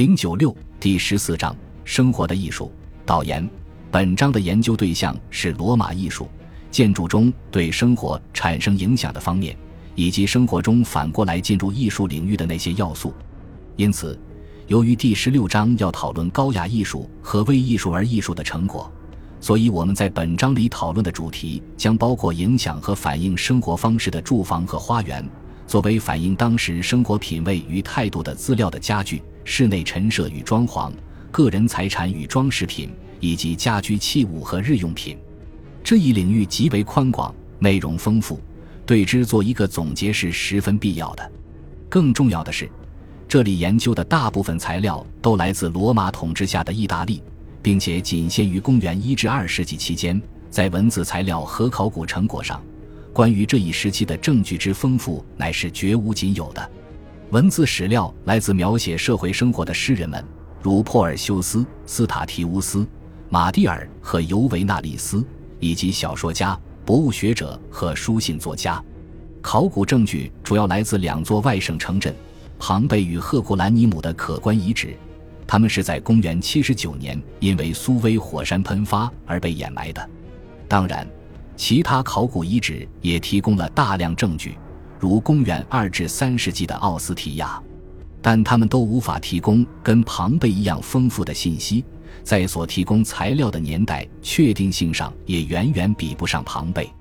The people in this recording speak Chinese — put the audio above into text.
零九六第十四章生活的艺术导言。本章的研究对象是罗马艺术建筑中对生活产生影响的方面，以及生活中反过来进入艺术领域的那些要素。因此，由于第十六章要讨论高雅艺术和为艺术而艺术的成果，所以我们在本章里讨论的主题将包括影响和反映生活方式的住房和花园，作为反映当时生活品味与态度的资料的家具、室内陈设与装潢、个人财产与装饰品，以及家居器物和日用品。这一领域极为宽广，内容丰富，对之做一个总结是十分必要的。更重要的是。这里研究的大部分材料都来自罗马统治下的意大利，并且仅限于公元一至二世纪期间。在文字材料和考古成果上，关于这一时期的证据之丰富，乃是绝无仅有的。文字史料来自描写社会生活的诗人们，如珀尔修斯、斯塔提乌斯、马蒂尔和尤维纳里斯，以及小说家、博物学者和书信作家。考古证据主要来自两座外省城镇。庞贝与赫库兰尼姆的可观遗址，他们是在公元七十九年因为苏威火山喷发而被掩埋的。当然，其他考古遗址也提供了大量证据，如公元二至三世纪的奥斯提亚，但他们都无法提供跟庞贝一样丰富的信息，在所提供材料的年代确定性上也远远比不上庞贝。